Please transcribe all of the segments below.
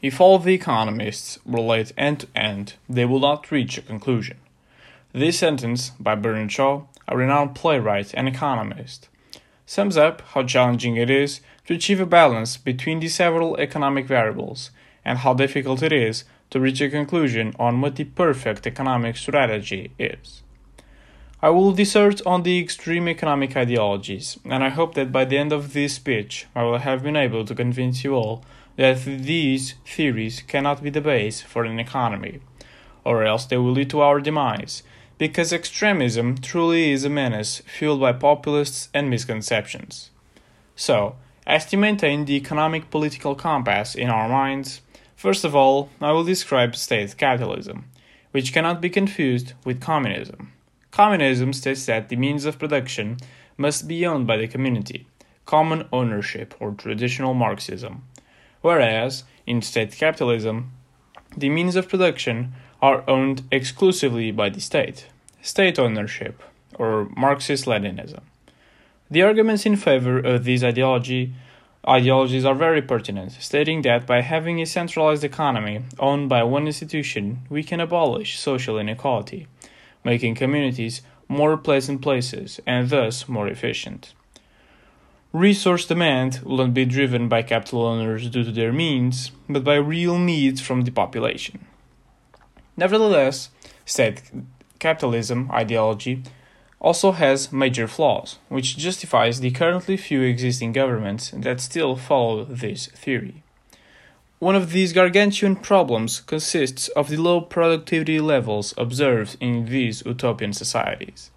If all the economists relate end to end, they will not reach a conclusion. This sentence, by Bernard Shaw, a renowned playwright and economist, sums up how challenging it is to achieve a balance between the several economic variables and how difficult it is to reach a conclusion on what the perfect economic strategy is. I will dissert on the extreme economic ideologies, and I hope that by the end of this speech I will have been able to convince you all that these theories cannot be the base for an economy, or else they will lead to our demise, because extremism truly is a menace fueled by populists and misconceptions. So, as to maintain the economic political compass in our minds, first of all, I will describe state capitalism, which cannot be confused with communism. Communism states that the means of production must be owned by the community, common ownership or traditional Marxism, whereas in state capitalism, the means of production are owned exclusively by the state, state ownership, or Marxist Leninism. The arguments in favor of these ideology, ideologies are very pertinent, stating that by having a centralized economy owned by one institution, we can abolish social inequality, making communities more pleasant places and thus more efficient. Resource demand will not be driven by capital owners due to their means, but by real needs from the population. Nevertheless, state capitalism ideology also has major flaws, which justifies the currently few existing governments that still follow this theory. One of these gargantuan problems consists of the low productivity levels observed in these utopian societies.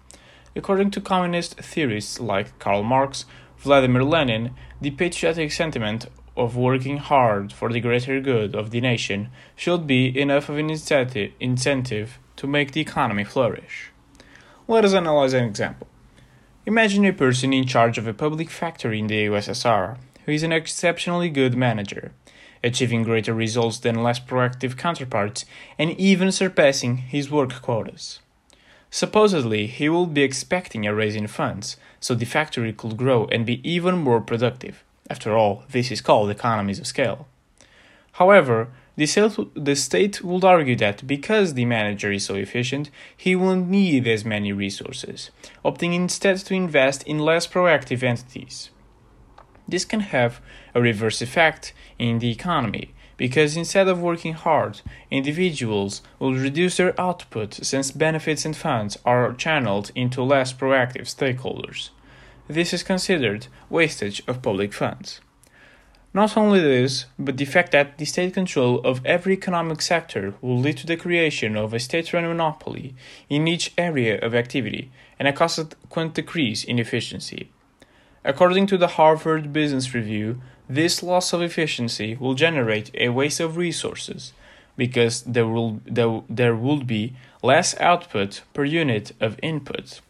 According to communist theorists like Karl Marx, Vladimir Lenin, the patriotic sentiment of working hard for the greater good of the nation should be enough of an incentive to make the economy flourish. Let us analyze an example. Imagine a person in charge of a public factory in the USSR who is an exceptionally good manager, achieving greater results than less proactive counterparts and even surpassing his work quotas. Supposedly, he will be expecting a raise in funds so the factory could grow and be even more productive. After all, this is called economies of scale. However, the state would argue that because the manager is so efficient, he won't need as many resources, opting instead to invest in less proactive entities. This can have a reverse effect in the economy, because instead of working hard, individuals will reduce their output since benefits and funds are channeled into less proactive stakeholders. This is considered wastage of public funds. Not only this, but the fact that the state control of every economic sector will lead to the creation of a state run monopoly in each area of activity and a consequent decrease in efficiency. According to the Harvard Business Review, this loss of efficiency will generate a waste of resources because there will, there, there will be less output per unit of input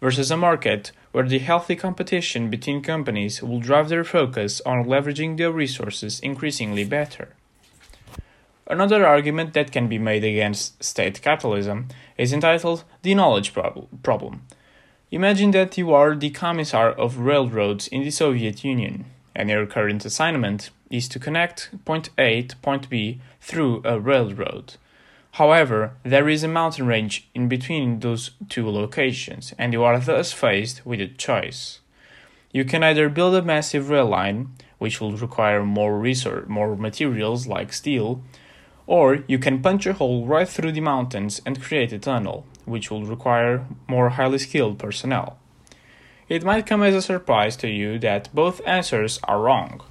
versus a market where the healthy competition between companies will drive their focus on leveraging their resources increasingly better. Another argument that can be made against state capitalism is entitled the knowledge prob- problem. Imagine that you are the commissar of railroads in the Soviet Union, and your current assignment is to connect point A to point B through a railroad. However, there is a mountain range in between those two locations, and you are thus faced with a choice. You can either build a massive rail line, which will require more resource, more materials like steel, or you can punch a hole right through the mountains and create a tunnel, which will require more highly skilled personnel. It might come as a surprise to you that both answers are wrong,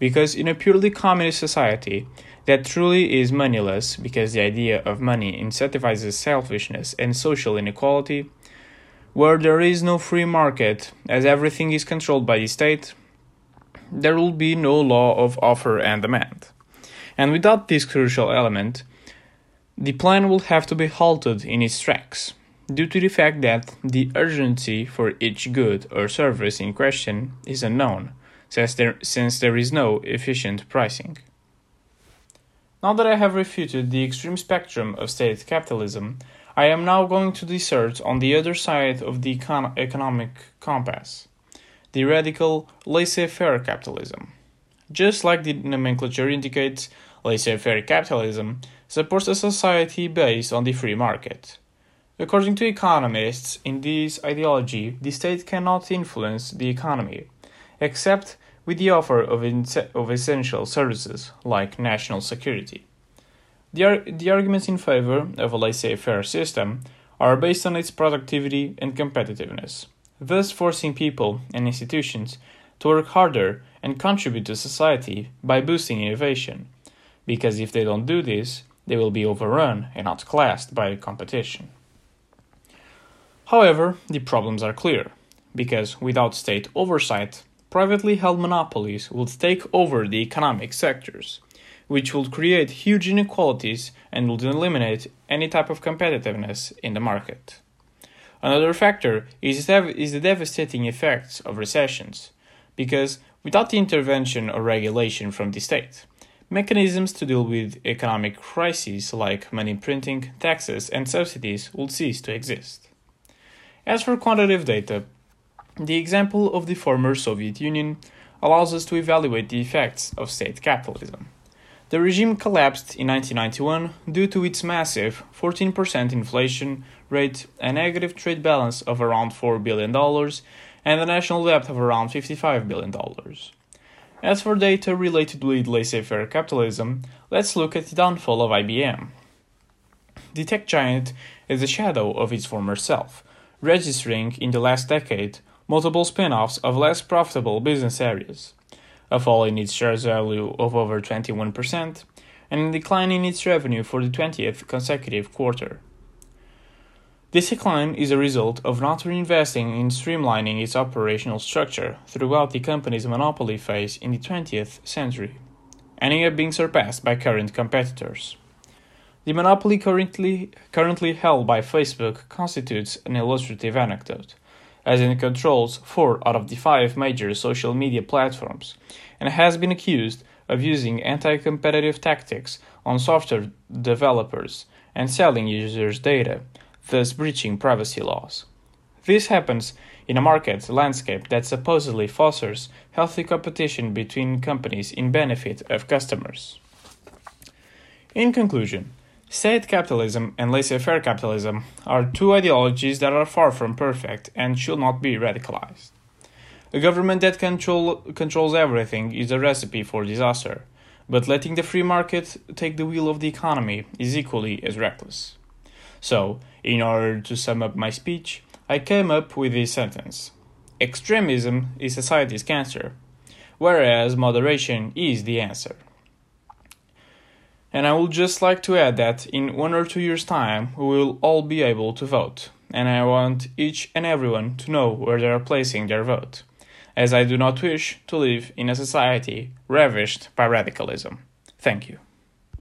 because in a purely communist society, that truly is moneyless because the idea of money incentivizes selfishness and social inequality. Where there is no free market, as everything is controlled by the state, there will be no law of offer and demand. And without this crucial element, the plan will have to be halted in its tracks, due to the fact that the urgency for each good or service in question is unknown, since there, since there is no efficient pricing. Now that I have refuted the extreme spectrum of state capitalism, I am now going to dissert on the other side of the econ- economic compass the radical laissez faire capitalism. Just like the nomenclature indicates, laissez faire capitalism, supports a society based on the free market. According to economists, in this ideology, the state cannot influence the economy, except with the offer of, of essential services like national security. The, ar- the arguments in favor of a laissez faire system are based on its productivity and competitiveness, thus forcing people and institutions to work harder and contribute to society by boosting innovation, because if they don't do this, they will be overrun and outclassed by competition. However, the problems are clear, because without state oversight, privately held monopolies would take over the economic sectors, which would create huge inequalities and would eliminate any type of competitiveness in the market. Another factor is, the devastating effects of recessions, because without the intervention or regulation from the state, mechanisms to deal with economic crises like money printing, taxes, and subsidies would cease to exist. As for quantitative data, the example of the former Soviet Union allows us to evaluate the effects of state capitalism. The regime collapsed in 1991 due to its massive 14% inflation rate, a negative trade balance of around $4 billion, and a national debt of around $55 billion. As for data related with laissez faire capitalism, let's look at the downfall of IBM. The tech giant is a shadow of its former self, registering in the last decade multiple spin offs of less profitable business areas, a fall in its shares value of over 21%, and a decline in its revenue for the 20th consecutive quarter. This decline is a result of not reinvesting in streamlining its operational structure throughout the company's monopoly phase in the 20th century, ending up being surpassed by current competitors. The monopoly currently, currently held by Facebook constitutes an illustrative anecdote, as it controls four out of the five major social media platforms and has been accused of using anti competitive tactics on software developers and selling users' data, thus breaching privacy laws. This happens in a market landscape that supposedly fosters healthy competition between companies in benefit of customers. In conclusion, State capitalism and laissez faire capitalism are two ideologies that are far from perfect and should not be radicalized. A government that control, controls everything is a recipe for disaster, but letting the free market take the wheel of the economy is equally as reckless. So, in order to sum up my speech, I came up with this sentence Extremism is society's cancer, whereas moderation is the answer. And I would just like to add that in one or two years' time, we will all be able to vote. And I want each and everyone to know where they are placing their vote, as I do not wish to live in a society ravished by radicalism. Thank you.